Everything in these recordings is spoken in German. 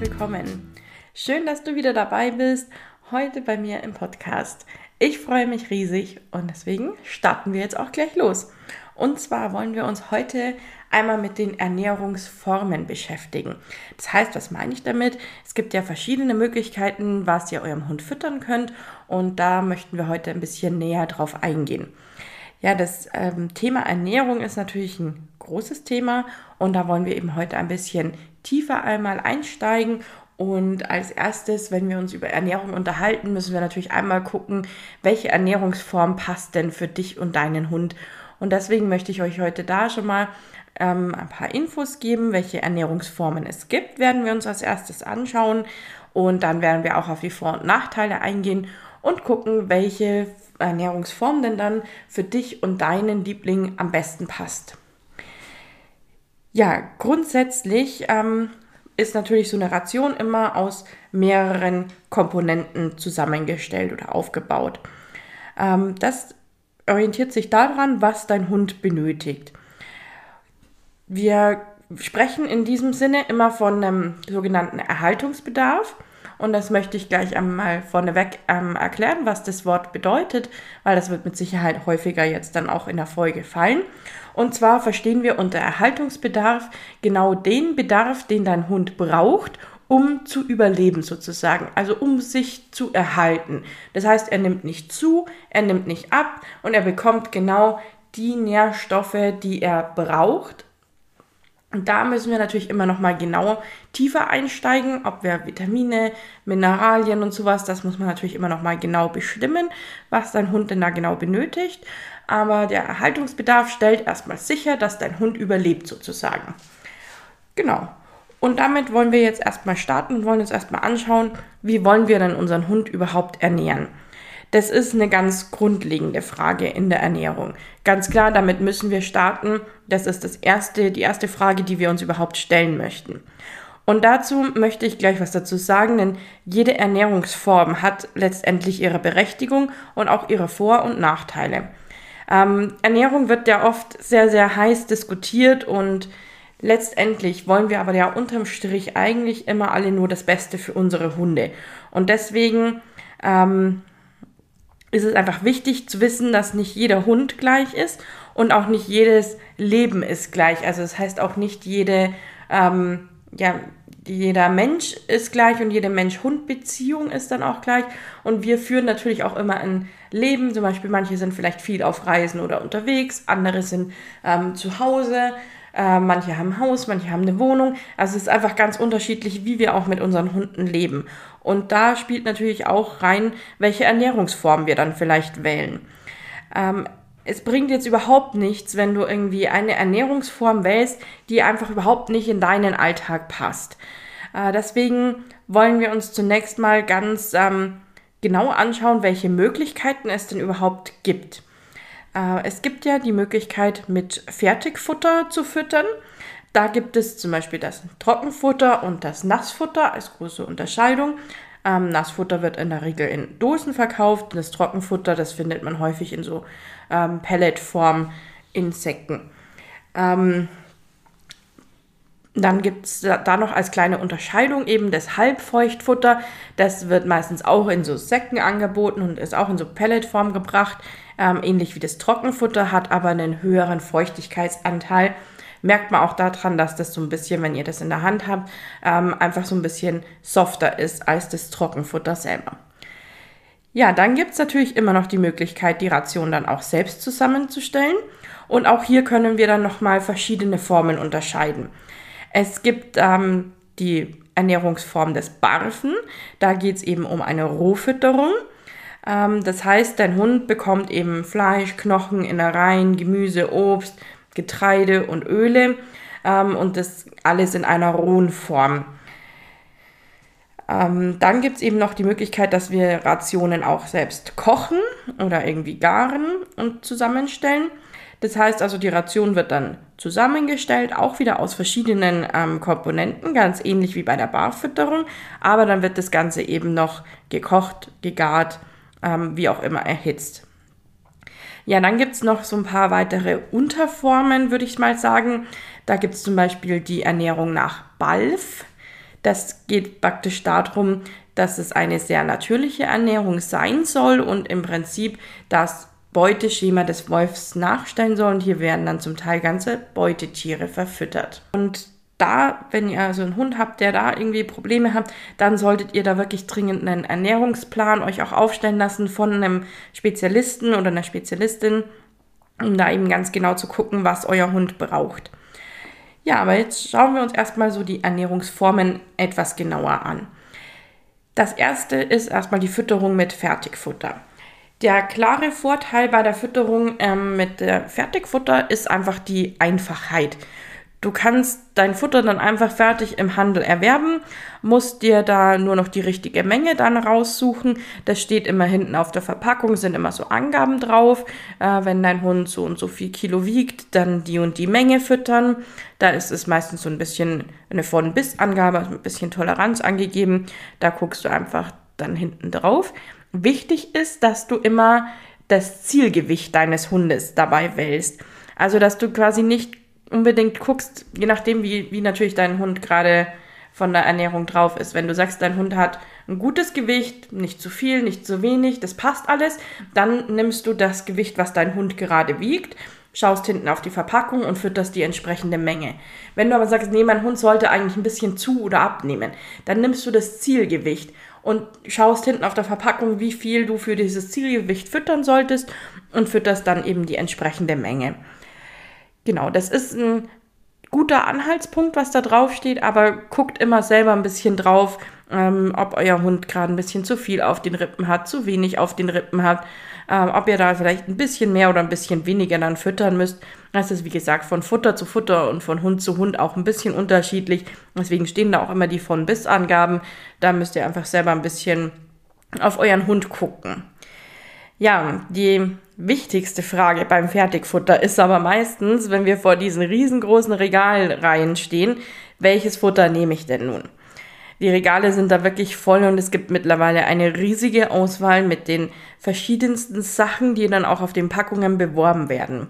Willkommen. Schön, dass du wieder dabei bist, heute bei mir im Podcast. Ich freue mich riesig und deswegen starten wir jetzt auch gleich los. Und zwar wollen wir uns heute einmal mit den Ernährungsformen beschäftigen. Das heißt, was meine ich damit? Es gibt ja verschiedene Möglichkeiten, was ihr eurem Hund füttern könnt und da möchten wir heute ein bisschen näher drauf eingehen. Ja, das ähm, Thema Ernährung ist natürlich ein großes Thema und da wollen wir eben heute ein bisschen tiefer einmal einsteigen und als erstes, wenn wir uns über Ernährung unterhalten, müssen wir natürlich einmal gucken, welche Ernährungsform passt denn für dich und deinen Hund. Und deswegen möchte ich euch heute da schon mal ähm, ein paar Infos geben, welche Ernährungsformen es gibt, werden wir uns als erstes anschauen. Und dann werden wir auch auf die Vor- und Nachteile eingehen und gucken, welche Ernährungsform denn dann für dich und deinen Liebling am besten passt. Ja, grundsätzlich ähm, ist natürlich so eine Ration immer aus mehreren Komponenten zusammengestellt oder aufgebaut. Ähm, das orientiert sich daran, was dein Hund benötigt. Wir sprechen in diesem Sinne immer von einem sogenannten Erhaltungsbedarf. Und das möchte ich gleich einmal vorneweg ähm, erklären, was das Wort bedeutet, weil das wird mit Sicherheit häufiger jetzt dann auch in der Folge fallen. Und zwar verstehen wir unter Erhaltungsbedarf genau den Bedarf, den dein Hund braucht, um zu überleben sozusagen, also um sich zu erhalten. Das heißt, er nimmt nicht zu, er nimmt nicht ab und er bekommt genau die Nährstoffe, die er braucht, und da müssen wir natürlich immer noch mal genau tiefer einsteigen, ob wir Vitamine, Mineralien und sowas, das muss man natürlich immer noch mal genau bestimmen, was dein Hund denn da genau benötigt. Aber der Erhaltungsbedarf stellt erstmal sicher, dass dein Hund überlebt sozusagen. Genau. Und damit wollen wir jetzt erstmal starten und wollen uns erstmal anschauen, wie wollen wir denn unseren Hund überhaupt ernähren. Das ist eine ganz grundlegende Frage in der Ernährung. Ganz klar, damit müssen wir starten. Das ist das erste, die erste Frage, die wir uns überhaupt stellen möchten. Und dazu möchte ich gleich was dazu sagen, denn jede Ernährungsform hat letztendlich ihre Berechtigung und auch ihre Vor- und Nachteile. Ähm, Ernährung wird ja oft sehr, sehr heiß diskutiert und letztendlich wollen wir aber ja unterm Strich eigentlich immer alle nur das Beste für unsere Hunde. Und deswegen ähm, ist es einfach wichtig zu wissen, dass nicht jeder Hund gleich ist und auch nicht jedes Leben ist gleich. Also das heißt auch nicht jede, ähm, ja, jeder Mensch ist gleich und jede Mensch-Hund-Beziehung ist dann auch gleich. Und wir führen natürlich auch immer ein Leben. Zum Beispiel manche sind vielleicht viel auf Reisen oder unterwegs, andere sind ähm, zu Hause. Äh, manche haben ein Haus, manche haben eine Wohnung. Also es ist einfach ganz unterschiedlich, wie wir auch mit unseren Hunden leben. Und da spielt natürlich auch rein, welche Ernährungsform wir dann vielleicht wählen. Ähm, es bringt jetzt überhaupt nichts, wenn du irgendwie eine Ernährungsform wählst, die einfach überhaupt nicht in deinen Alltag passt. Äh, deswegen wollen wir uns zunächst mal ganz ähm, genau anschauen, welche Möglichkeiten es denn überhaupt gibt. Äh, es gibt ja die Möglichkeit, mit Fertigfutter zu füttern. Da gibt es zum Beispiel das Trockenfutter und das Nassfutter als große Unterscheidung. Ähm, Nassfutter wird in der Regel in Dosen verkauft. Das Trockenfutter, das findet man häufig in so ähm, Pelletform in Säcken. Ähm, dann gibt es da noch als kleine Unterscheidung eben das Halbfeuchtfutter. Das wird meistens auch in so Säcken angeboten und ist auch in so Pelletform gebracht ähm, ähnlich wie das Trockenfutter, hat aber einen höheren Feuchtigkeitsanteil. Merkt man auch daran, dass das so ein bisschen, wenn ihr das in der Hand habt, ähm, einfach so ein bisschen softer ist als das Trockenfutter selber. Ja, dann gibt es natürlich immer noch die Möglichkeit, die Ration dann auch selbst zusammenzustellen. Und auch hier können wir dann nochmal verschiedene Formen unterscheiden. Es gibt ähm, die Ernährungsform des Barfen. Da geht es eben um eine Rohfütterung. Ähm, das heißt, dein Hund bekommt eben Fleisch, Knochen, Innereien, Gemüse, Obst, Getreide und Öle. ähm, und das alles in einer rohen Form. Ähm, dann gibt es eben noch die Möglichkeit, dass wir Rationen auch selbst kochen oder irgendwie garen und zusammenstellen. Das heißt also, die Ration wird dann zusammengestellt, auch wieder aus verschiedenen ähm, Komponenten, ganz ähnlich wie bei der Barfütterung, aber dann wird das Ganze eben noch gekocht, gegart, ähm, wie auch immer erhitzt. Ja, dann gibt es noch so ein paar weitere Unterformen, würde ich mal sagen. Da gibt es zum Beispiel die Ernährung nach BALF. Das geht praktisch darum, dass es eine sehr natürliche Ernährung sein soll und im Prinzip das Beuteschema des Wolfs nachstellen soll. Und hier werden dann zum Teil ganze Beutetiere verfüttert. Und da, wenn ihr also einen Hund habt, der da irgendwie Probleme hat, dann solltet ihr da wirklich dringend einen Ernährungsplan euch auch aufstellen lassen von einem Spezialisten oder einer Spezialistin, um da eben ganz genau zu gucken, was euer Hund braucht. Ja, aber jetzt schauen wir uns erstmal so die Ernährungsformen etwas genauer an. Das erste ist erstmal die Fütterung mit Fertigfutter. Der klare Vorteil bei der Fütterung ähm, mit der Fertigfutter ist einfach die Einfachheit. Du kannst dein Futter dann einfach fertig im Handel erwerben, musst dir da nur noch die richtige Menge dann raussuchen. Das steht immer hinten auf der Verpackung, sind immer so Angaben drauf. Äh, wenn dein Hund so und so viel Kilo wiegt, dann die und die Menge füttern. Da ist es meistens so ein bisschen eine Von-Bis-Angabe, also ein bisschen Toleranz angegeben. Da guckst du einfach dann hinten drauf. Wichtig ist, dass du immer das Zielgewicht deines Hundes dabei wählst. Also, dass du quasi nicht unbedingt guckst, je nachdem, wie, wie natürlich dein Hund gerade von der Ernährung drauf ist. Wenn du sagst, dein Hund hat ein gutes Gewicht, nicht zu viel, nicht zu wenig, das passt alles, dann nimmst du das Gewicht, was dein Hund gerade wiegt, schaust hinten auf die Verpackung und fütterst die entsprechende Menge. Wenn du aber sagst, nee, mein Hund sollte eigentlich ein bisschen zu oder abnehmen, dann nimmst du das Zielgewicht und schaust hinten auf der Verpackung, wie viel du für dieses Zielgewicht füttern solltest und fütterst dann eben die entsprechende Menge. Genau, das ist ein guter Anhaltspunkt, was da drauf steht, aber guckt immer selber ein bisschen drauf, ähm, ob euer Hund gerade ein bisschen zu viel auf den Rippen hat, zu wenig auf den Rippen hat, ähm, ob ihr da vielleicht ein bisschen mehr oder ein bisschen weniger dann füttern müsst. Das ist wie gesagt von Futter zu Futter und von Hund zu Hund auch ein bisschen unterschiedlich. Deswegen stehen da auch immer die von bis Angaben. Da müsst ihr einfach selber ein bisschen auf euren Hund gucken. Ja, die wichtigste Frage beim Fertigfutter ist aber meistens, wenn wir vor diesen riesengroßen Regalreihen stehen, welches Futter nehme ich denn nun? Die Regale sind da wirklich voll und es gibt mittlerweile eine riesige Auswahl mit den verschiedensten Sachen, die dann auch auf den Packungen beworben werden.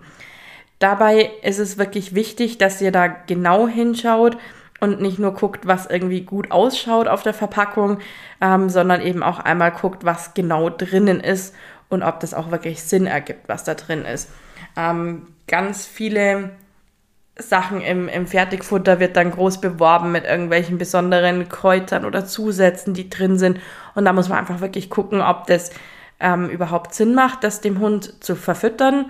Dabei ist es wirklich wichtig, dass ihr da genau hinschaut und nicht nur guckt, was irgendwie gut ausschaut auf der Verpackung, ähm, sondern eben auch einmal guckt, was genau drinnen ist und ob das auch wirklich Sinn ergibt, was da drin ist. Ähm, ganz viele Sachen im, im Fertigfutter wird dann groß beworben mit irgendwelchen besonderen Kräutern oder Zusätzen, die drin sind. Und da muss man einfach wirklich gucken, ob das ähm, überhaupt Sinn macht, das dem Hund zu verfüttern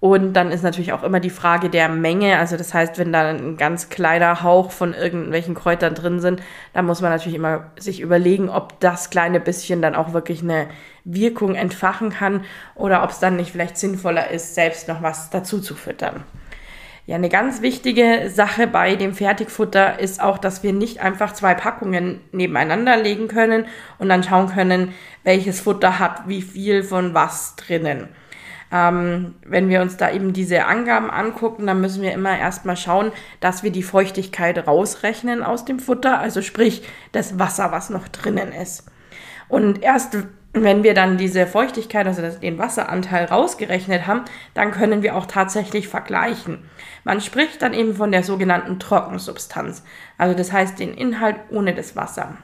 und dann ist natürlich auch immer die Frage der Menge. Also das heißt, wenn da ein ganz kleiner Hauch von irgendwelchen Kräutern drin sind, dann muss man natürlich immer sich überlegen, ob das kleine bisschen dann auch wirklich eine Wirkung entfachen kann oder ob es dann nicht vielleicht sinnvoller ist, selbst noch was dazu zu füttern. Ja, eine ganz wichtige Sache bei dem Fertigfutter ist auch, dass wir nicht einfach zwei Packungen nebeneinander legen können und dann schauen können, welches Futter hat wie viel von was drinnen. Ähm, wenn wir uns da eben diese Angaben angucken, dann müssen wir immer erstmal schauen, dass wir die Feuchtigkeit rausrechnen aus dem Futter, also sprich das Wasser, was noch drinnen ist. Und erst wenn wir dann diese Feuchtigkeit, also den Wasseranteil rausgerechnet haben, dann können wir auch tatsächlich vergleichen. Man spricht dann eben von der sogenannten Trockensubstanz, also das heißt den Inhalt ohne das Wasser.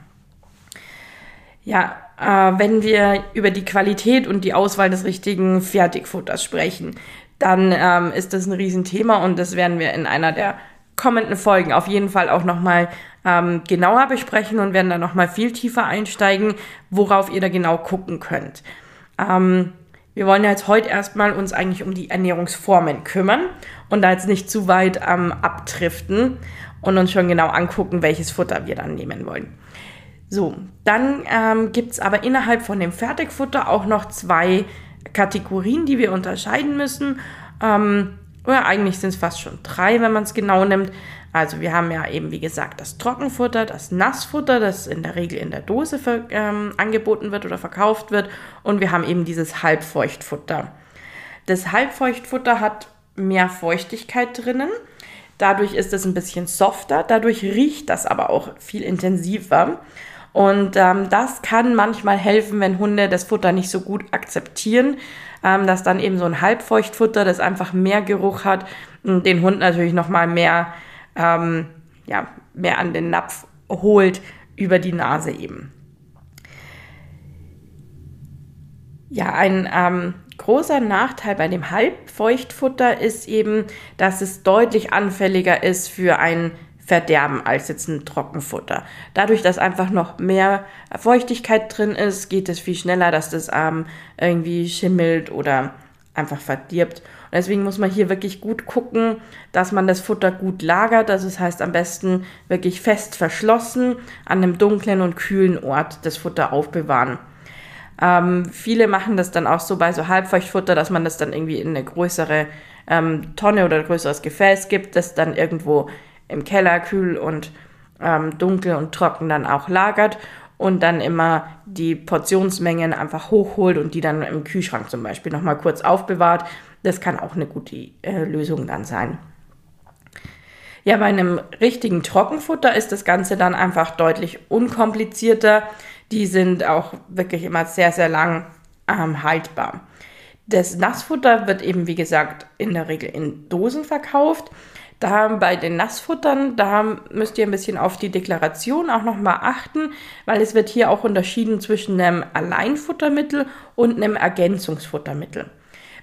Ja, wenn wir über die Qualität und die Auswahl des richtigen Fertigfutters sprechen, dann ähm, ist das ein Riesenthema und das werden wir in einer der kommenden Folgen auf jeden Fall auch nochmal ähm, genauer besprechen und werden da nochmal viel tiefer einsteigen, worauf ihr da genau gucken könnt. Ähm, wir wollen ja jetzt heute erstmal uns eigentlich um die Ernährungsformen kümmern und da jetzt nicht zu weit ähm, abdriften und uns schon genau angucken, welches Futter wir dann nehmen wollen. So, dann ähm, gibt es aber innerhalb von dem Fertigfutter auch noch zwei Kategorien, die wir unterscheiden müssen. Ähm, oder eigentlich sind es fast schon drei, wenn man es genau nimmt. Also wir haben ja eben, wie gesagt, das Trockenfutter, das Nassfutter, das in der Regel in der Dose für, ähm, angeboten wird oder verkauft wird. Und wir haben eben dieses Halbfeuchtfutter. Das Halbfeuchtfutter hat mehr Feuchtigkeit drinnen. Dadurch ist es ein bisschen softer. Dadurch riecht das aber auch viel intensiver. Und ähm, das kann manchmal helfen, wenn Hunde das Futter nicht so gut akzeptieren, ähm, dass dann eben so ein Halbfeuchtfutter, das einfach mehr Geruch hat, den Hund natürlich nochmal mehr, ähm, ja, mehr an den Napf holt über die Nase eben. Ja, ein ähm, großer Nachteil bei dem Halbfeuchtfutter ist eben, dass es deutlich anfälliger ist für ein Verderben als jetzt ein Trockenfutter. Dadurch, dass einfach noch mehr Feuchtigkeit drin ist, geht es viel schneller, dass das ähm, irgendwie schimmelt oder einfach verdirbt. Und deswegen muss man hier wirklich gut gucken, dass man das Futter gut lagert. Das heißt am besten wirklich fest verschlossen an einem dunklen und kühlen Ort das Futter aufbewahren. Ähm, viele machen das dann auch so bei so Halbfeuchtfutter, dass man das dann irgendwie in eine größere ähm, Tonne oder größeres Gefäß gibt, das dann irgendwo im Keller kühl und ähm, dunkel und trocken dann auch lagert und dann immer die Portionsmengen einfach hochholt und die dann im Kühlschrank zum Beispiel nochmal kurz aufbewahrt. Das kann auch eine gute äh, Lösung dann sein. Ja, bei einem richtigen Trockenfutter ist das Ganze dann einfach deutlich unkomplizierter. Die sind auch wirklich immer sehr, sehr lang ähm, haltbar. Das Nassfutter wird eben, wie gesagt, in der Regel in Dosen verkauft. Da bei den Nassfuttern, da müsst ihr ein bisschen auf die Deklaration auch nochmal achten, weil es wird hier auch unterschieden zwischen einem Alleinfuttermittel und einem Ergänzungsfuttermittel.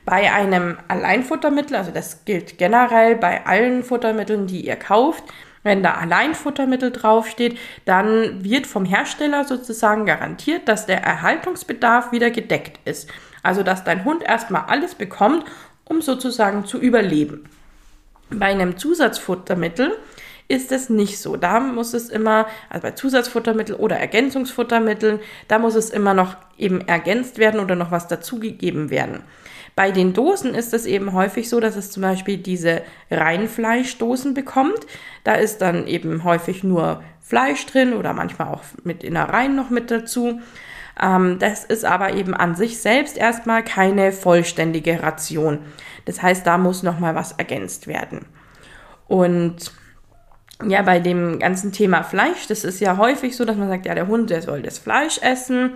Bei einem Alleinfuttermittel, also das gilt generell bei allen Futtermitteln, die ihr kauft, wenn da Alleinfuttermittel draufsteht, dann wird vom Hersteller sozusagen garantiert, dass der Erhaltungsbedarf wieder gedeckt ist. Also dass dein Hund erstmal alles bekommt, um sozusagen zu überleben. Bei einem Zusatzfuttermittel ist es nicht so. Da muss es immer, also bei Zusatzfuttermitteln oder Ergänzungsfuttermitteln, da muss es immer noch eben ergänzt werden oder noch was dazugegeben werden. Bei den Dosen ist es eben häufig so, dass es zum Beispiel diese Reinfleischdosen bekommt. Da ist dann eben häufig nur Fleisch drin oder manchmal auch mit Innereien noch mit dazu. Ähm, das ist aber eben an sich selbst erstmal keine vollständige Ration. Das heißt, da muss nochmal was ergänzt werden. Und ja, bei dem ganzen Thema Fleisch, das ist ja häufig so, dass man sagt, ja, der Hund, der soll das Fleisch essen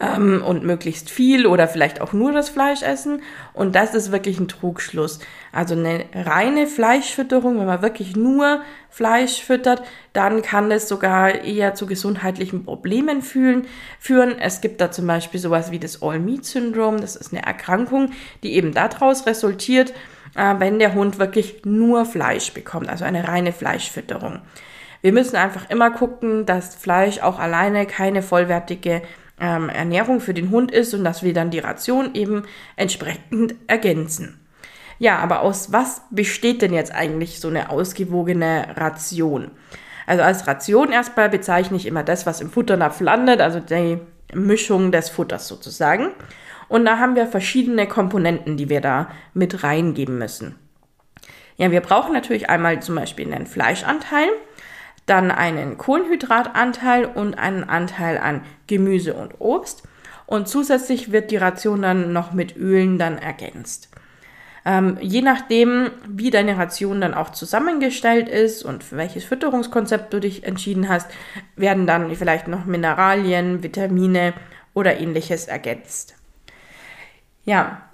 ähm, und möglichst viel oder vielleicht auch nur das Fleisch essen. Und das ist wirklich ein Trugschluss. Also eine reine Fleischfütterung, wenn man wirklich nur Fleisch füttert, dann kann es sogar eher zu gesundheitlichen Problemen fühlen, führen. Es gibt da zum Beispiel sowas wie das All-Meat-Syndrom. Das ist eine Erkrankung, die eben daraus resultiert, äh, wenn der Hund wirklich nur Fleisch bekommt, also eine reine Fleischfütterung. Wir müssen einfach immer gucken, dass Fleisch auch alleine keine vollwertige ähm, Ernährung für den Hund ist und dass wir dann die Ration eben entsprechend ergänzen. Ja, aber aus was besteht denn jetzt eigentlich so eine ausgewogene Ration? Also als Ration erstmal bezeichne ich immer das, was im Futternapf landet, also die Mischung des Futters sozusagen. Und da haben wir verschiedene Komponenten, die wir da mit reingeben müssen. Ja, wir brauchen natürlich einmal zum Beispiel einen Fleischanteil dann einen Kohlenhydratanteil und einen Anteil an Gemüse und Obst. Und zusätzlich wird die Ration dann noch mit Ölen dann ergänzt. Ähm, je nachdem, wie deine Ration dann auch zusammengestellt ist und für welches Fütterungskonzept du dich entschieden hast, werden dann vielleicht noch Mineralien, Vitamine oder ähnliches ergänzt. Ja,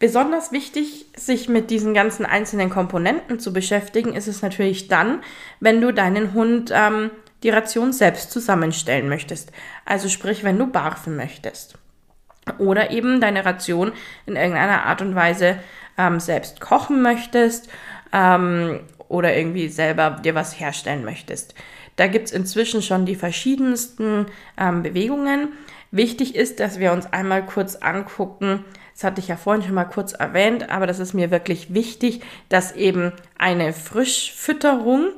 Besonders wichtig, sich mit diesen ganzen einzelnen Komponenten zu beschäftigen, ist es natürlich dann, wenn du deinen Hund ähm, die Ration selbst zusammenstellen möchtest. Also sprich, wenn du barfen möchtest. Oder eben deine Ration in irgendeiner Art und Weise ähm, selbst kochen möchtest ähm, oder irgendwie selber dir was herstellen möchtest. Da gibt es inzwischen schon die verschiedensten ähm, Bewegungen. Wichtig ist, dass wir uns einmal kurz angucken, das hatte ich ja vorhin schon mal kurz erwähnt, aber das ist mir wirklich wichtig, dass eben eine Frischfütterung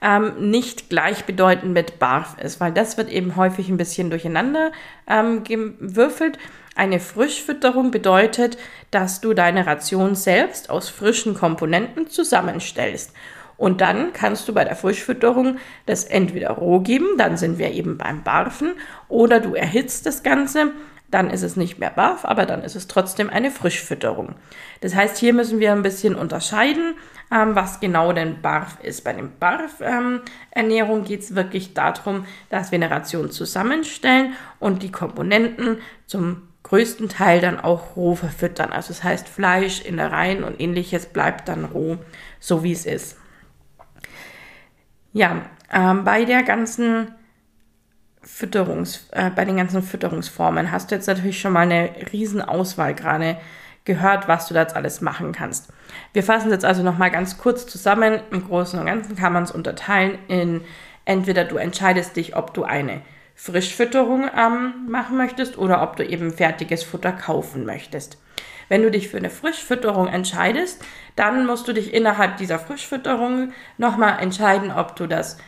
ähm, nicht gleichbedeutend mit Barf ist, weil das wird eben häufig ein bisschen durcheinander ähm, gewürfelt. Eine Frischfütterung bedeutet, dass du deine Ration selbst aus frischen Komponenten zusammenstellst. Und dann kannst du bei der Frischfütterung das entweder roh geben, dann sind wir eben beim Barfen, oder du erhitzt das Ganze, dann ist es nicht mehr Barf, aber dann ist es trotzdem eine Frischfütterung. Das heißt, hier müssen wir ein bisschen unterscheiden, ähm, was genau denn Barf ist. Bei dem Barf-Ernährung ähm, geht es wirklich darum, dass wir eine Ration zusammenstellen und die Komponenten zum größten Teil dann auch roh verfüttern. Also das heißt, Fleisch, Innereien und ähnliches bleibt dann roh, so wie es ist. Ja, ähm, bei der ganzen Fütterungs, äh, bei den ganzen Fütterungsformen hast du jetzt natürlich schon mal eine riesen Auswahl gerade gehört, was du da jetzt alles machen kannst. Wir fassen jetzt also nochmal ganz kurz zusammen. Im Großen und Ganzen kann man es unterteilen in entweder du entscheidest dich, ob du eine Frischfütterung ähm, machen möchtest oder ob du eben fertiges Futter kaufen möchtest. Wenn du dich für eine Frischfütterung entscheidest, dann musst du dich innerhalb dieser Frischfütterung nochmal entscheiden, ob du das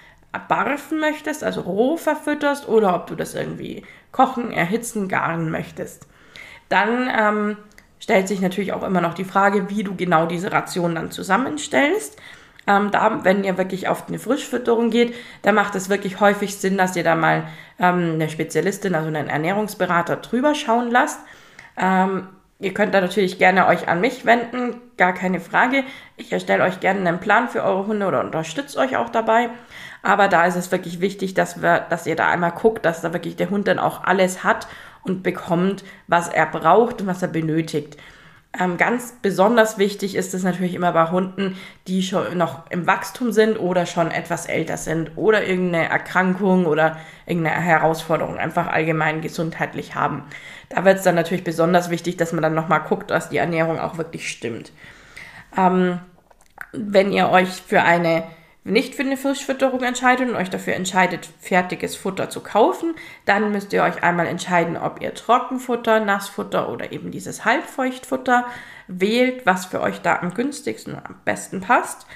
barfen möchtest, also roh verfütterst, oder ob du das irgendwie kochen, erhitzen, garen möchtest. Dann ähm, stellt sich natürlich auch immer noch die Frage, wie du genau diese Ration dann zusammenstellst. Ähm, da, wenn ihr wirklich auf eine Frischfütterung geht, da macht es wirklich häufig Sinn, dass ihr da mal ähm, eine Spezialistin, also einen Ernährungsberater drüber schauen lasst. Ähm, ihr könnt da natürlich gerne euch an mich wenden, gar keine Frage. Ich erstelle euch gerne einen Plan für eure Hunde oder unterstütze euch auch dabei. Aber da ist es wirklich wichtig, dass, wir, dass ihr da einmal guckt, dass da wirklich der Hund dann auch alles hat und bekommt, was er braucht und was er benötigt. Ähm, ganz besonders wichtig ist es natürlich immer bei Hunden, die schon noch im Wachstum sind oder schon etwas älter sind oder irgendeine Erkrankung oder irgendeine Herausforderung einfach allgemein gesundheitlich haben. Da wird es dann natürlich besonders wichtig, dass man dann nochmal guckt, dass die Ernährung auch wirklich stimmt. Ähm, wenn ihr euch für eine nicht für eine Fischfütterung entscheidet und euch dafür entscheidet, fertiges Futter zu kaufen, dann müsst ihr euch einmal entscheiden, ob ihr Trockenfutter, Nassfutter oder eben dieses Halbfeuchtfutter wählt, was für euch da am günstigsten und am besten passt.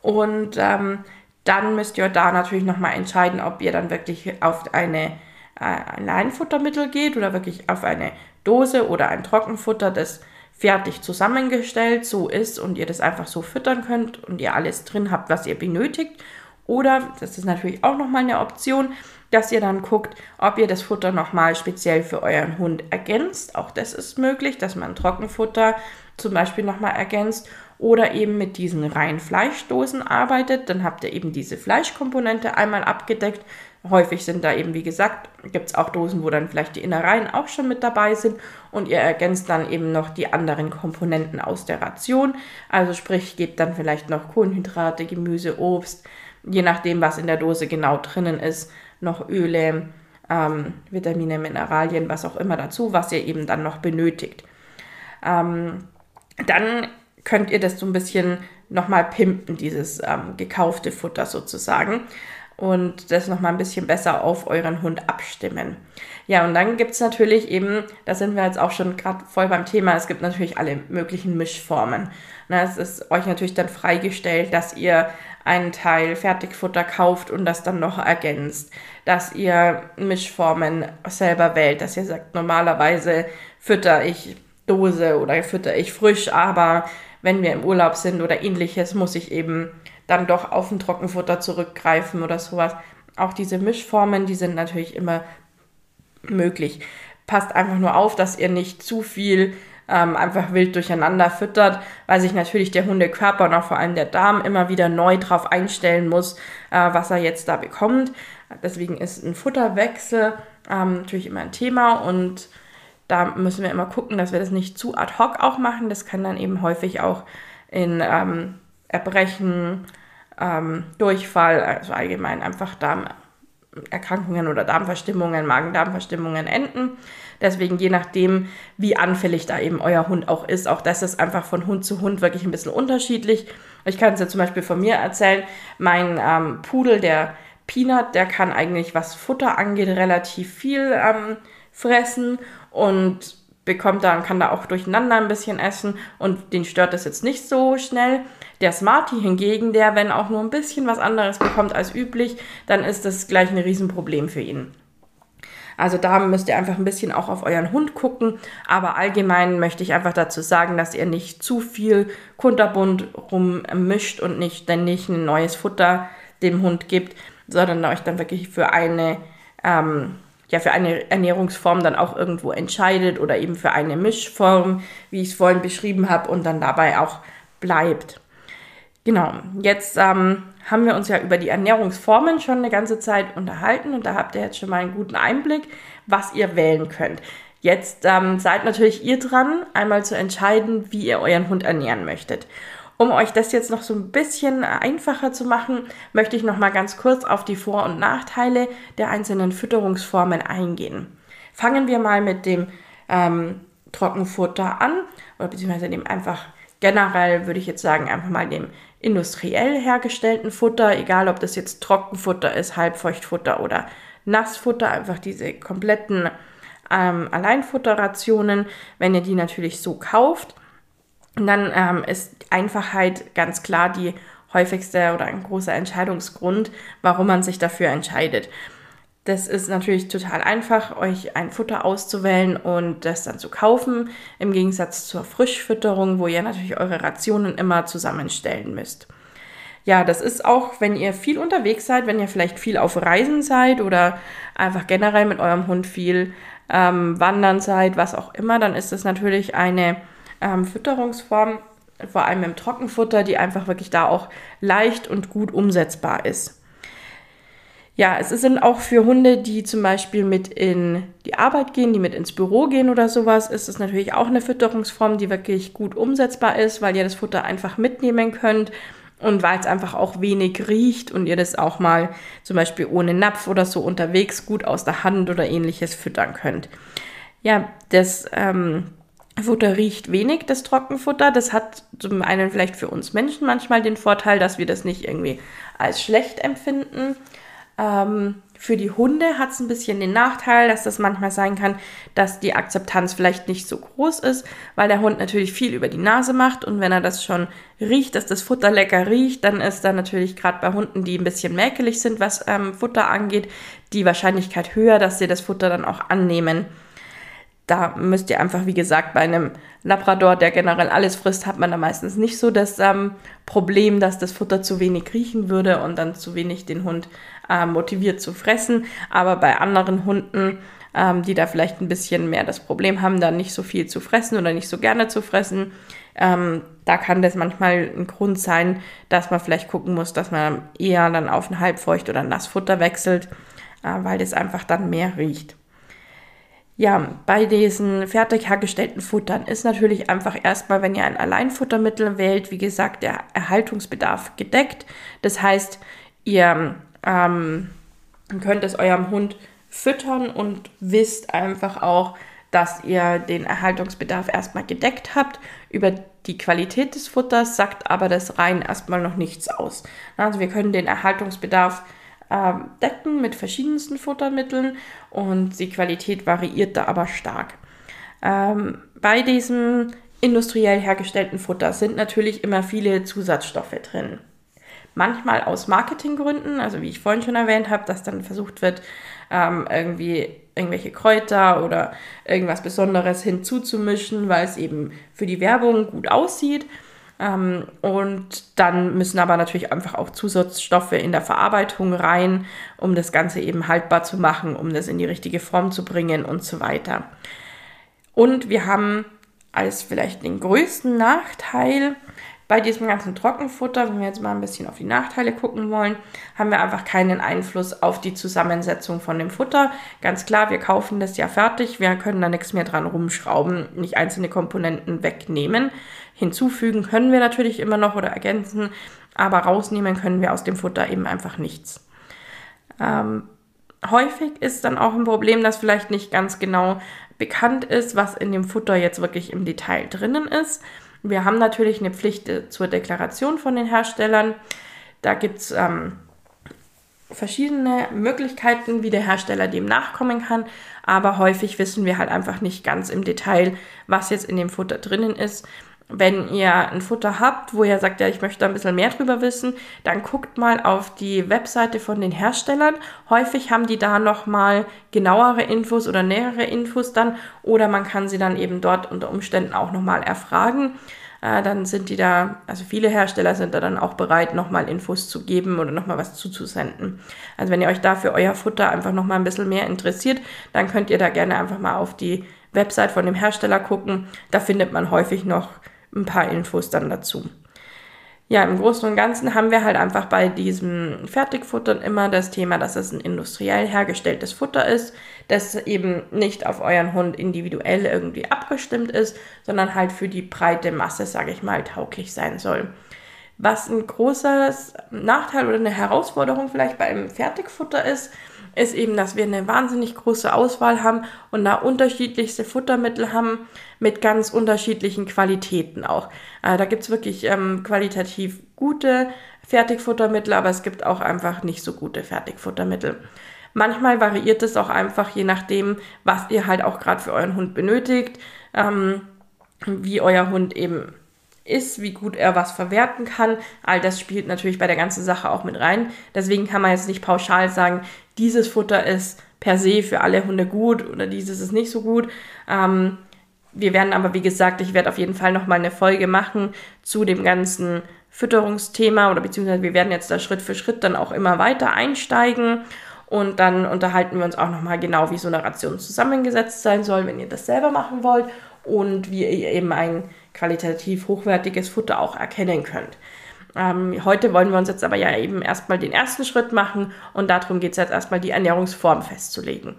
Und ähm, dann müsst ihr da natürlich nochmal entscheiden, ob ihr dann wirklich auf eine, äh, ein Leinfuttermittel geht oder wirklich auf eine Dose oder ein Trockenfutter, das fertig zusammengestellt so ist und ihr das einfach so füttern könnt und ihr alles drin habt, was ihr benötigt. Oder, das ist natürlich auch nochmal eine Option, dass ihr dann guckt, ob ihr das Futter nochmal speziell für euren Hund ergänzt. Auch das ist möglich, dass man Trockenfutter zum Beispiel nochmal ergänzt oder eben mit diesen reinen Fleischdosen arbeitet. Dann habt ihr eben diese Fleischkomponente einmal abgedeckt Häufig sind da eben, wie gesagt, gibt es auch Dosen, wo dann vielleicht die Innereien auch schon mit dabei sind und ihr ergänzt dann eben noch die anderen Komponenten aus der Ration. Also sprich, gebt dann vielleicht noch Kohlenhydrate, Gemüse, Obst, je nachdem, was in der Dose genau drinnen ist, noch Öle, ähm, Vitamine, Mineralien, was auch immer dazu, was ihr eben dann noch benötigt. Ähm, dann könnt ihr das so ein bisschen nochmal pimpen, dieses ähm, gekaufte Futter sozusagen und das nochmal ein bisschen besser auf euren Hund abstimmen. Ja, und dann gibt es natürlich eben, da sind wir jetzt auch schon gerade voll beim Thema, es gibt natürlich alle möglichen Mischformen. Na, es ist euch natürlich dann freigestellt, dass ihr einen Teil Fertigfutter kauft und das dann noch ergänzt, dass ihr Mischformen selber wählt, dass ihr sagt, normalerweise fütter ich Dose oder fütter ich frisch, aber wenn wir im Urlaub sind oder ähnliches, muss ich eben dann doch auf ein Trockenfutter zurückgreifen oder sowas. Auch diese Mischformen, die sind natürlich immer möglich. Passt einfach nur auf, dass ihr nicht zu viel ähm, einfach wild durcheinander füttert, weil sich natürlich der Hundekörper und auch vor allem der Darm immer wieder neu drauf einstellen muss, äh, was er jetzt da bekommt. Deswegen ist ein Futterwechsel ähm, natürlich immer ein Thema und da müssen wir immer gucken, dass wir das nicht zu ad hoc auch machen. Das kann dann eben häufig auch in ähm, Erbrechen, ähm, Durchfall, also allgemein einfach Darmerkrankungen oder Darmverstimmungen, Magen-Darm-Verstimmungen enden. Deswegen, je nachdem, wie anfällig da eben euer Hund auch ist, auch das ist einfach von Hund zu Hund wirklich ein bisschen unterschiedlich. Ich kann es ja zum Beispiel von mir erzählen. Mein ähm, Pudel, der Peanut, der kann eigentlich, was Futter angeht, relativ viel ähm, fressen und bekommt da und kann da auch durcheinander ein bisschen essen und den stört das jetzt nicht so schnell. Der Smarty hingegen, der, wenn auch nur ein bisschen was anderes bekommt als üblich, dann ist das gleich ein Riesenproblem für ihn. Also da müsst ihr einfach ein bisschen auch auf euren Hund gucken. Aber allgemein möchte ich einfach dazu sagen, dass ihr nicht zu viel kunterbunt rummischt und nicht ständig ein neues Futter dem Hund gibt, sondern euch dann wirklich für eine ähm, ja für eine Ernährungsform dann auch irgendwo entscheidet oder eben für eine Mischform, wie ich es vorhin beschrieben habe, und dann dabei auch bleibt. Genau, jetzt ähm, haben wir uns ja über die Ernährungsformen schon eine ganze Zeit unterhalten und da habt ihr jetzt schon mal einen guten Einblick, was ihr wählen könnt. Jetzt ähm, seid natürlich ihr dran, einmal zu entscheiden, wie ihr euren Hund ernähren möchtet. Um euch das jetzt noch so ein bisschen einfacher zu machen, möchte ich noch mal ganz kurz auf die Vor- und Nachteile der einzelnen Fütterungsformen eingehen. Fangen wir mal mit dem ähm, Trockenfutter an oder beziehungsweise dem einfach generell würde ich jetzt sagen einfach mal dem industriell hergestellten Futter, egal ob das jetzt Trockenfutter ist, Halbfeuchtfutter oder Nassfutter, einfach diese kompletten ähm, Alleinfutterrationen, wenn ihr die natürlich so kauft, dann ähm, ist Einfachheit ganz klar die häufigste oder ein großer Entscheidungsgrund, warum man sich dafür entscheidet. Das ist natürlich total einfach, euch ein Futter auszuwählen und das dann zu kaufen, im Gegensatz zur Frischfütterung, wo ihr natürlich eure Rationen immer zusammenstellen müsst. Ja, das ist auch, wenn ihr viel unterwegs seid, wenn ihr vielleicht viel auf Reisen seid oder einfach generell mit eurem Hund viel ähm, wandern seid, was auch immer, dann ist das natürlich eine ähm, Fütterungsform, vor allem im Trockenfutter, die einfach wirklich da auch leicht und gut umsetzbar ist. Ja, es sind auch für Hunde, die zum Beispiel mit in die Arbeit gehen, die mit ins Büro gehen oder sowas, ist es natürlich auch eine Fütterungsform, die wirklich gut umsetzbar ist, weil ihr das Futter einfach mitnehmen könnt und weil es einfach auch wenig riecht und ihr das auch mal zum Beispiel ohne Napf oder so unterwegs gut aus der Hand oder ähnliches füttern könnt. Ja, das ähm, Futter riecht wenig, das Trockenfutter. Das hat zum einen vielleicht für uns Menschen manchmal den Vorteil, dass wir das nicht irgendwie als schlecht empfinden. Ähm, für die Hunde hat es ein bisschen den Nachteil, dass das manchmal sein kann, dass die Akzeptanz vielleicht nicht so groß ist, weil der Hund natürlich viel über die Nase macht und wenn er das schon riecht, dass das Futter lecker riecht, dann ist da natürlich gerade bei Hunden, die ein bisschen mäkelig sind, was ähm, Futter angeht, die Wahrscheinlichkeit höher, dass sie das Futter dann auch annehmen. Da müsst ihr einfach, wie gesagt, bei einem Labrador, der generell alles frisst, hat man da meistens nicht so das ähm, Problem, dass das Futter zu wenig riechen würde und dann zu wenig den Hund äh, motiviert zu fressen. Aber bei anderen Hunden, ähm, die da vielleicht ein bisschen mehr das Problem haben, da nicht so viel zu fressen oder nicht so gerne zu fressen, ähm, da kann das manchmal ein Grund sein, dass man vielleicht gucken muss, dass man eher dann auf ein Halbfeucht oder Nassfutter wechselt, äh, weil das einfach dann mehr riecht. Ja, bei diesen fertig hergestellten Futtern ist natürlich einfach erstmal, wenn ihr ein Alleinfuttermittel wählt, wie gesagt, der Erhaltungsbedarf gedeckt. Das heißt, ihr ähm, könnt es eurem Hund füttern und wisst einfach auch, dass ihr den Erhaltungsbedarf erstmal gedeckt habt. Über die Qualität des Futters sagt aber das rein erstmal noch nichts aus. Also wir können den Erhaltungsbedarf äh, decken mit verschiedensten Futtermitteln und die Qualität variiert da aber stark. Ähm, bei diesem industriell hergestellten Futter sind natürlich immer viele Zusatzstoffe drin. Manchmal aus Marketinggründen, also wie ich vorhin schon erwähnt habe, dass dann versucht wird, ähm, irgendwie irgendwelche Kräuter oder irgendwas Besonderes hinzuzumischen, weil es eben für die Werbung gut aussieht. Ähm, und dann müssen aber natürlich einfach auch Zusatzstoffe in der Verarbeitung rein, um das Ganze eben haltbar zu machen, um das in die richtige Form zu bringen und so weiter. Und wir haben als vielleicht den größten Nachteil bei diesem ganzen Trockenfutter, wenn wir jetzt mal ein bisschen auf die Nachteile gucken wollen, haben wir einfach keinen Einfluss auf die Zusammensetzung von dem Futter. Ganz klar, wir kaufen das ja fertig, wir können da nichts mehr dran rumschrauben, nicht einzelne Komponenten wegnehmen. Hinzufügen können wir natürlich immer noch oder ergänzen, aber rausnehmen können wir aus dem Futter eben einfach nichts. Ähm, häufig ist dann auch ein Problem, dass vielleicht nicht ganz genau bekannt ist, was in dem Futter jetzt wirklich im Detail drinnen ist. Wir haben natürlich eine Pflicht äh, zur Deklaration von den Herstellern. Da gibt es ähm, verschiedene Möglichkeiten, wie der Hersteller dem nachkommen kann, aber häufig wissen wir halt einfach nicht ganz im Detail, was jetzt in dem Futter drinnen ist. Wenn ihr ein Futter habt, wo ihr sagt, ja, ich möchte ein bisschen mehr drüber wissen, dann guckt mal auf die Webseite von den Herstellern. Häufig haben die da nochmal genauere Infos oder nähere Infos dann oder man kann sie dann eben dort unter Umständen auch nochmal erfragen. Äh, dann sind die da, also viele Hersteller sind da dann auch bereit, nochmal Infos zu geben oder nochmal was zuzusenden. Also wenn ihr euch da für euer Futter einfach nochmal ein bisschen mehr interessiert, dann könnt ihr da gerne einfach mal auf die Website von dem Hersteller gucken. Da findet man häufig noch ein paar Infos dann dazu. Ja, im Großen und Ganzen haben wir halt einfach bei diesem Fertigfuttern immer das Thema, dass es ein industriell hergestelltes Futter ist, das eben nicht auf euren Hund individuell irgendwie abgestimmt ist, sondern halt für die breite Masse, sage ich mal, tauglich sein soll. Was ein großes Nachteil oder eine Herausforderung vielleicht beim Fertigfutter ist, ist eben, dass wir eine wahnsinnig große Auswahl haben und da unterschiedlichste Futtermittel haben mit ganz unterschiedlichen Qualitäten auch. Äh, da gibt es wirklich ähm, qualitativ gute Fertigfuttermittel, aber es gibt auch einfach nicht so gute Fertigfuttermittel. Manchmal variiert es auch einfach je nachdem, was ihr halt auch gerade für euren Hund benötigt, ähm, wie euer Hund eben ist, wie gut er was verwerten kann. All das spielt natürlich bei der ganzen Sache auch mit rein. Deswegen kann man jetzt nicht pauschal sagen, dieses Futter ist per se für alle Hunde gut oder dieses ist nicht so gut. Ähm, wir werden aber, wie gesagt, ich werde auf jeden Fall nochmal eine Folge machen zu dem ganzen Fütterungsthema oder beziehungsweise wir werden jetzt da Schritt für Schritt dann auch immer weiter einsteigen und dann unterhalten wir uns auch nochmal genau, wie so eine Ration zusammengesetzt sein soll, wenn ihr das selber machen wollt und wie ihr eben ein qualitativ hochwertiges Futter auch erkennen könnt. Ähm, heute wollen wir uns jetzt aber ja eben erstmal den ersten Schritt machen und darum geht es jetzt erstmal die Ernährungsform festzulegen.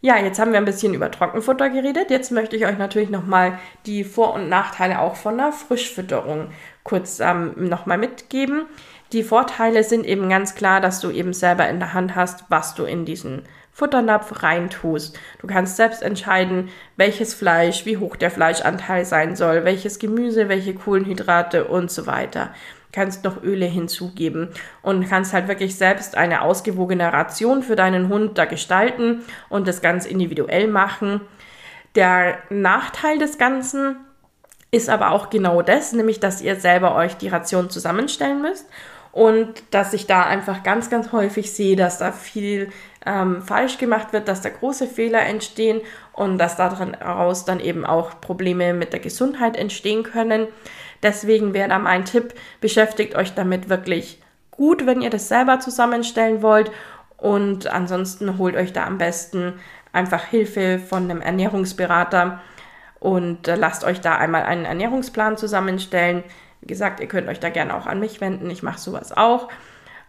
Ja, jetzt haben wir ein bisschen über Trockenfutter geredet. Jetzt möchte ich euch natürlich nochmal die Vor- und Nachteile auch von der Frischfütterung kurz ähm, nochmal mitgeben. Die Vorteile sind eben ganz klar, dass du eben selber in der Hand hast, was du in diesen Futternapf reintust. Du kannst selbst entscheiden, welches Fleisch, wie hoch der Fleischanteil sein soll, welches Gemüse, welche Kohlenhydrate und so weiter. Kannst noch Öle hinzugeben und kannst halt wirklich selbst eine ausgewogene Ration für deinen Hund da gestalten und das ganz individuell machen. Der Nachteil des Ganzen ist aber auch genau das, nämlich dass ihr selber euch die Ration zusammenstellen müsst und dass ich da einfach ganz, ganz häufig sehe, dass da viel ähm, falsch gemacht wird, dass da große Fehler entstehen und dass daraus dann eben auch Probleme mit der Gesundheit entstehen können. Deswegen wäre da mein Tipp, beschäftigt euch damit wirklich gut, wenn ihr das selber zusammenstellen wollt und ansonsten holt euch da am besten einfach Hilfe von einem Ernährungsberater und äh, lasst euch da einmal einen Ernährungsplan zusammenstellen. Wie gesagt, ihr könnt euch da gerne auch an mich wenden. Ich mache sowas auch.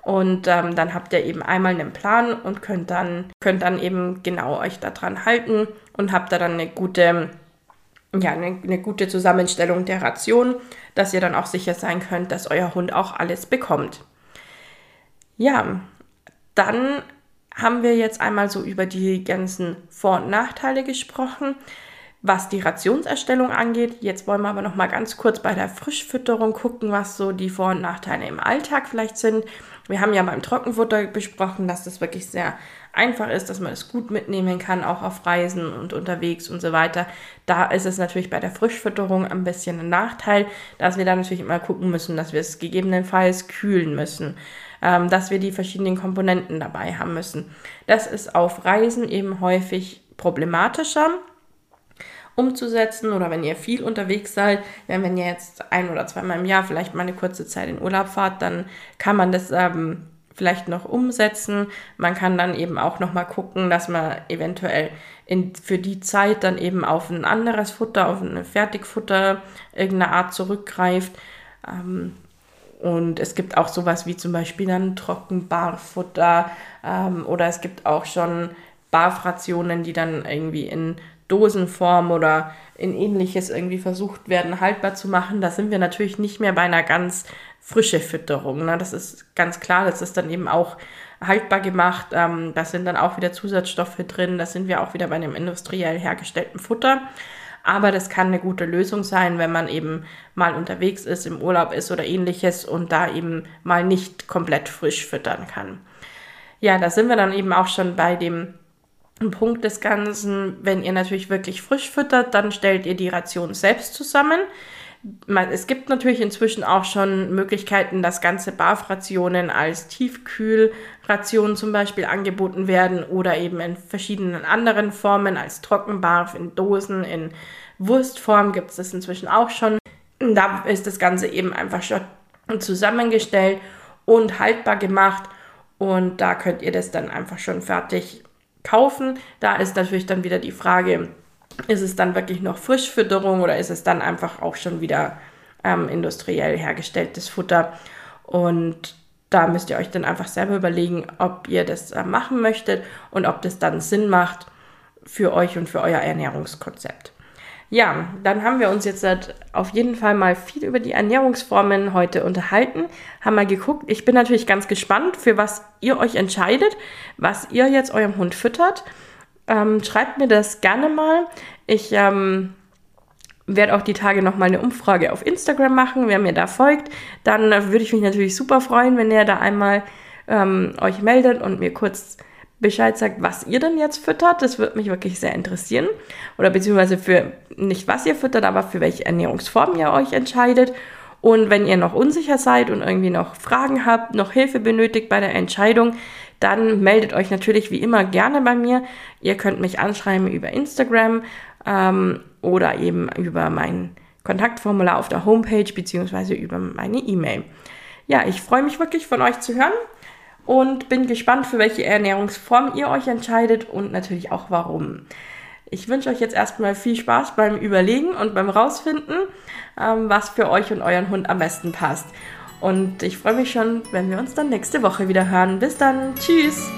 Und ähm, dann habt ihr eben einmal einen Plan und könnt dann, könnt dann eben genau euch daran halten und habt da dann eine gute, ja, eine, eine gute Zusammenstellung der Ration, dass ihr dann auch sicher sein könnt, dass euer Hund auch alles bekommt. Ja, dann haben wir jetzt einmal so über die ganzen Vor- und Nachteile gesprochen was die Rationserstellung angeht. Jetzt wollen wir aber noch mal ganz kurz bei der Frischfütterung gucken, was so die Vor- und Nachteile im Alltag vielleicht sind. Wir haben ja beim Trockenfutter besprochen, dass das wirklich sehr einfach ist, dass man es gut mitnehmen kann, auch auf Reisen und unterwegs und so weiter. Da ist es natürlich bei der Frischfütterung ein bisschen ein Nachteil, dass wir da natürlich immer gucken müssen, dass wir es gegebenenfalls kühlen müssen, ähm, dass wir die verschiedenen Komponenten dabei haben müssen. Das ist auf Reisen eben häufig problematischer umzusetzen oder wenn ihr viel unterwegs seid, wenn ihr jetzt ein oder zweimal im Jahr vielleicht mal eine kurze Zeit in Urlaub fahrt, dann kann man das ähm, vielleicht noch umsetzen. Man kann dann eben auch noch mal gucken, dass man eventuell in, für die Zeit dann eben auf ein anderes Futter, auf ein Fertigfutter irgendeiner Art zurückgreift. Ähm, und es gibt auch sowas wie zum Beispiel dann Trockenbarfutter ähm, oder es gibt auch schon Barfrationen, die dann irgendwie in Dosenform oder in ähnliches irgendwie versucht werden, haltbar zu machen. Da sind wir natürlich nicht mehr bei einer ganz frischen Fütterung. Ne? Das ist ganz klar, das ist dann eben auch haltbar gemacht. Ähm, da sind dann auch wieder Zusatzstoffe drin. Da sind wir auch wieder bei einem industriell hergestellten Futter. Aber das kann eine gute Lösung sein, wenn man eben mal unterwegs ist, im Urlaub ist oder ähnliches und da eben mal nicht komplett frisch füttern kann. Ja, da sind wir dann eben auch schon bei dem ein Punkt des Ganzen, wenn ihr natürlich wirklich frisch füttert, dann stellt ihr die Ration selbst zusammen. Es gibt natürlich inzwischen auch schon Möglichkeiten, dass ganze Barfrationen als Tiefkühlrationen zum Beispiel angeboten werden oder eben in verschiedenen anderen Formen als Trockenbarf, in Dosen, in Wurstform gibt es das inzwischen auch schon. Da ist das Ganze eben einfach schon zusammengestellt und haltbar gemacht und da könnt ihr das dann einfach schon fertig kaufen. Da ist natürlich dann wieder die Frage, ist es dann wirklich noch Frischfütterung oder ist es dann einfach auch schon wieder ähm, industriell hergestelltes Futter? Und da müsst ihr euch dann einfach selber überlegen, ob ihr das äh, machen möchtet und ob das dann Sinn macht für euch und für euer Ernährungskonzept. Ja, dann haben wir uns jetzt auf jeden Fall mal viel über die Ernährungsformen heute unterhalten, haben mal geguckt. Ich bin natürlich ganz gespannt, für was ihr euch entscheidet, was ihr jetzt eurem Hund füttert. Ähm, schreibt mir das gerne mal. Ich ähm, werde auch die Tage nochmal eine Umfrage auf Instagram machen. Wer mir da folgt, dann würde ich mich natürlich super freuen, wenn ihr da einmal ähm, euch meldet und mir kurz Bescheid sagt, was ihr denn jetzt füttert. Das würde mich wirklich sehr interessieren. Oder beziehungsweise für nicht was ihr füttert, aber für welche Ernährungsform ihr euch entscheidet. Und wenn ihr noch unsicher seid und irgendwie noch Fragen habt, noch Hilfe benötigt bei der Entscheidung, dann meldet euch natürlich wie immer gerne bei mir. Ihr könnt mich anschreiben über Instagram ähm, oder eben über mein Kontaktformular auf der Homepage beziehungsweise über meine E-Mail. Ja, ich freue mich wirklich von euch zu hören und bin gespannt, für welche Ernährungsform ihr euch entscheidet und natürlich auch warum. Ich wünsche euch jetzt erstmal viel Spaß beim Überlegen und beim Rausfinden, ähm, was für euch und euren Hund am besten passt. Und ich freue mich schon, wenn wir uns dann nächste Woche wieder hören. Bis dann. Tschüss.